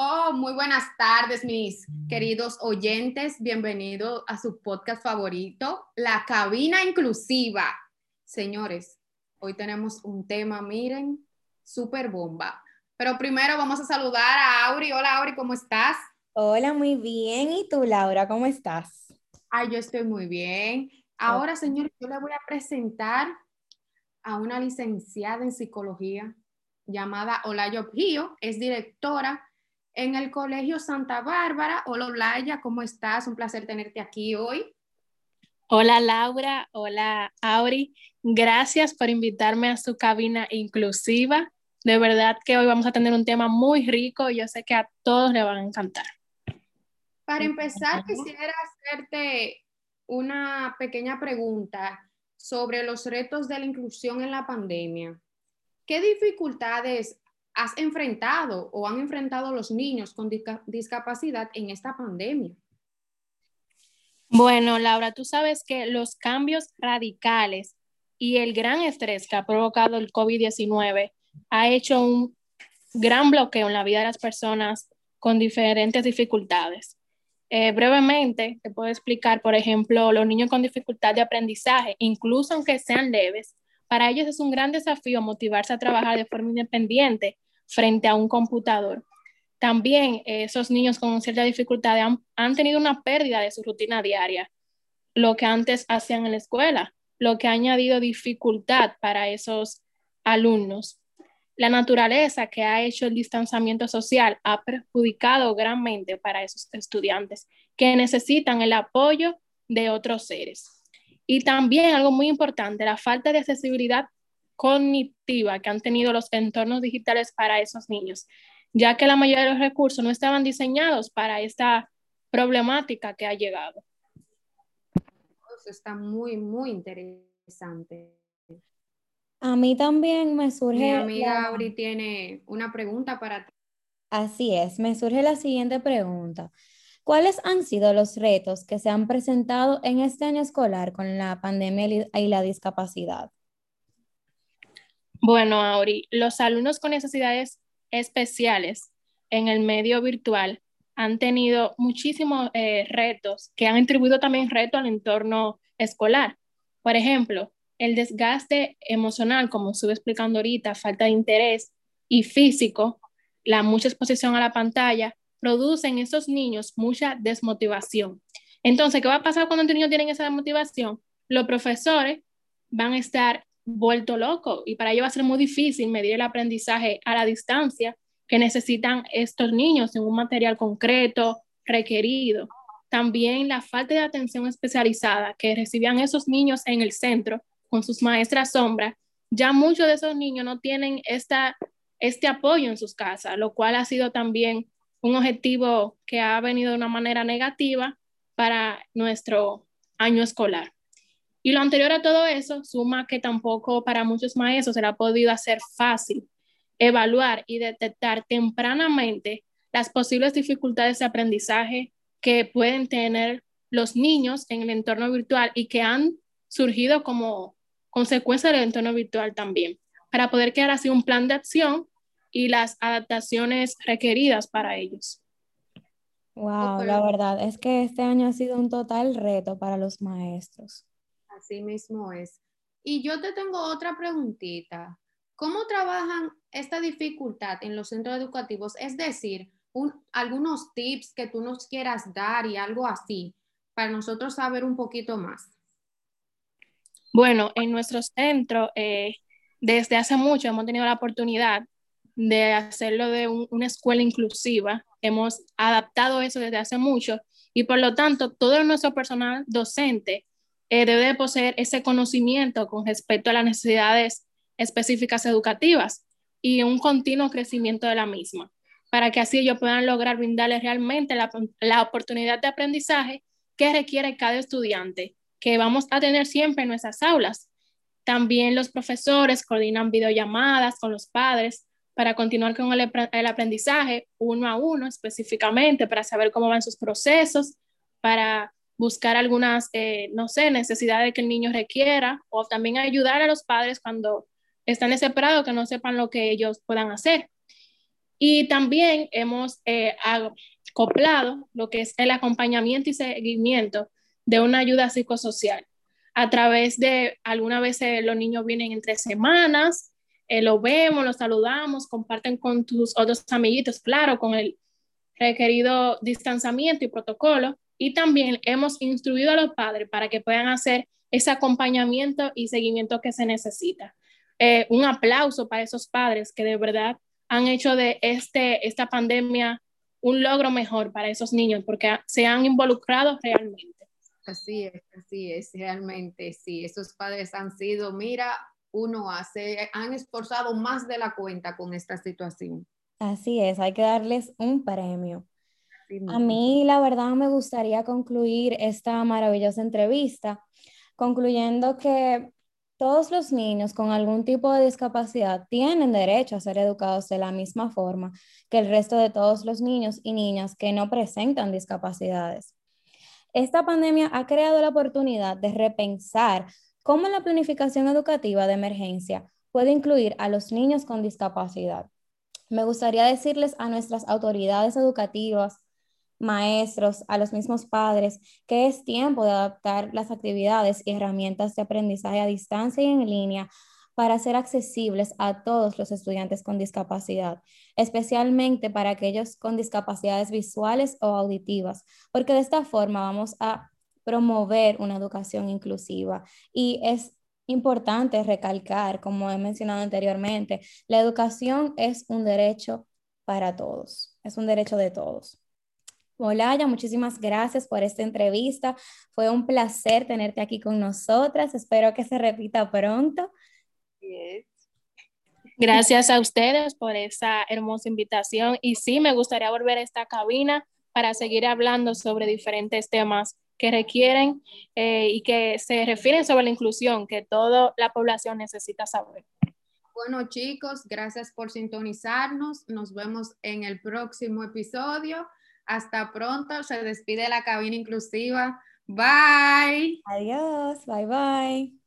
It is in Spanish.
Oh, muy buenas tardes, mis queridos oyentes. Bienvenido a su podcast favorito, La Cabina Inclusiva. Señores, hoy tenemos un tema, miren, súper bomba. Pero primero vamos a saludar a Auri. Hola, Auri, ¿cómo estás? Hola, muy bien. ¿Y tú, Laura, cómo estás? Ay, yo estoy muy bien. Ahora, señores, yo le voy a presentar a una licenciada en psicología llamada Olayo Pío. Es directora en el Colegio Santa Bárbara. Hola, Olaya, ¿cómo estás? Un placer tenerte aquí hoy. Hola, Laura. Hola, Auri. Gracias por invitarme a su cabina inclusiva. De verdad que hoy vamos a tener un tema muy rico y yo sé que a todos le van a encantar. Para empezar, quisiera hacerte una pequeña pregunta sobre los retos de la inclusión en la pandemia. ¿Qué dificultades has enfrentado o han enfrentado los niños con discapacidad en esta pandemia? Bueno, Laura, tú sabes que los cambios radicales y el gran estrés que ha provocado el COVID-19 ha hecho un gran bloqueo en la vida de las personas con diferentes dificultades. Eh, brevemente, te puedo explicar, por ejemplo, los niños con dificultad de aprendizaje, incluso aunque sean leves, para ellos es un gran desafío motivarse a trabajar de forma independiente frente a un computador. También eh, esos niños con cierta dificultad han, han tenido una pérdida de su rutina diaria, lo que antes hacían en la escuela, lo que ha añadido dificultad para esos alumnos. La naturaleza que ha hecho el distanciamiento social ha perjudicado grandemente para esos estudiantes que necesitan el apoyo de otros seres. Y también algo muy importante, la falta de accesibilidad cognitiva que han tenido los entornos digitales para esos niños, ya que la mayoría de los recursos no estaban diseñados para esta problemática que ha llegado. Eso está muy, muy interesante. A mí también me surge... Mi amiga Auri tiene una pregunta para ti. Así es, me surge la siguiente pregunta. ¿Cuáles han sido los retos que se han presentado en este año escolar con la pandemia y la discapacidad? Bueno, Auri, los alumnos con necesidades especiales en el medio virtual han tenido muchísimos eh, retos que han atribuido también retos al entorno escolar. Por ejemplo, el desgaste emocional, como estuve explicando ahorita, falta de interés y físico, la mucha exposición a la pantalla, producen en esos niños mucha desmotivación. Entonces, ¿qué va a pasar cuando los niños tienen esa desmotivación? Los profesores van a estar vuelto loco y para ello va a ser muy difícil medir el aprendizaje a la distancia que necesitan estos niños en un material concreto requerido. También la falta de atención especializada que recibían esos niños en el centro con sus maestras sombra, ya muchos de esos niños no tienen esta, este apoyo en sus casas, lo cual ha sido también un objetivo que ha venido de una manera negativa para nuestro año escolar. Y lo anterior a todo eso suma que tampoco para muchos maestros se ha podido hacer fácil evaluar y detectar tempranamente las posibles dificultades de aprendizaje que pueden tener los niños en el entorno virtual y que han surgido como consecuencia del entorno virtual también, para poder crear así un plan de acción y las adaptaciones requeridas para ellos. Wow, la verdad es que este año ha sido un total reto para los maestros. Así mismo es. Y yo te tengo otra preguntita. ¿Cómo trabajan esta dificultad en los centros educativos? Es decir, algunos tips que tú nos quieras dar y algo así, para nosotros saber un poquito más. Bueno, en nuestro centro, eh, desde hace mucho hemos tenido la oportunidad de hacerlo de una escuela inclusiva. Hemos adaptado eso desde hace mucho y por lo tanto todo nuestro personal docente eh, debe poseer ese conocimiento con respecto a las necesidades específicas educativas y un continuo crecimiento de la misma, para que así ellos puedan lograr brindarles realmente la, la oportunidad de aprendizaje que requiere cada estudiante, que vamos a tener siempre en nuestras aulas. También los profesores coordinan videollamadas con los padres para continuar con el aprendizaje uno a uno específicamente, para saber cómo van sus procesos, para buscar algunas, eh, no sé, necesidades que el niño requiera o también ayudar a los padres cuando están desesperados que no sepan lo que ellos puedan hacer. Y también hemos eh, acoplado lo que es el acompañamiento y seguimiento de una ayuda psicosocial a través de, algunas veces los niños vienen entre semanas, eh, lo vemos, lo saludamos, comparten con tus otros amiguitos, claro, con el requerido distanciamiento y protocolo. Y también hemos instruido a los padres para que puedan hacer ese acompañamiento y seguimiento que se necesita. Eh, un aplauso para esos padres que de verdad han hecho de este, esta pandemia un logro mejor para esos niños porque se han involucrado realmente. Así es, así es, realmente, sí, esos padres han sido, mira, uno hace, han esforzado más de la cuenta con esta situación. Así es, hay que darles un premio. A mí, la verdad, me gustaría concluir esta maravillosa entrevista concluyendo que todos los niños con algún tipo de discapacidad tienen derecho a ser educados de la misma forma que el resto de todos los niños y niñas que no presentan discapacidades. Esta pandemia ha creado la oportunidad de repensar cómo la planificación educativa de emergencia puede incluir a los niños con discapacidad. Me gustaría decirles a nuestras autoridades educativas, maestros, a los mismos padres, que es tiempo de adaptar las actividades y herramientas de aprendizaje a distancia y en línea para ser accesibles a todos los estudiantes con discapacidad, especialmente para aquellos con discapacidades visuales o auditivas, porque de esta forma vamos a promover una educación inclusiva y es importante recalcar, como he mencionado anteriormente, la educación es un derecho para todos, es un derecho de todos. Olaya, muchísimas gracias por esta entrevista. Fue un placer tenerte aquí con nosotras. Espero que se repita pronto. Gracias a ustedes por esa hermosa invitación y sí, me gustaría volver a esta cabina para seguir hablando sobre diferentes temas que requieren eh, y que se refieren sobre la inclusión que toda la población necesita saber. Bueno chicos, gracias por sintonizarnos. Nos vemos en el próximo episodio. Hasta pronto. Se despide la cabina inclusiva. Bye. Adiós. Bye bye.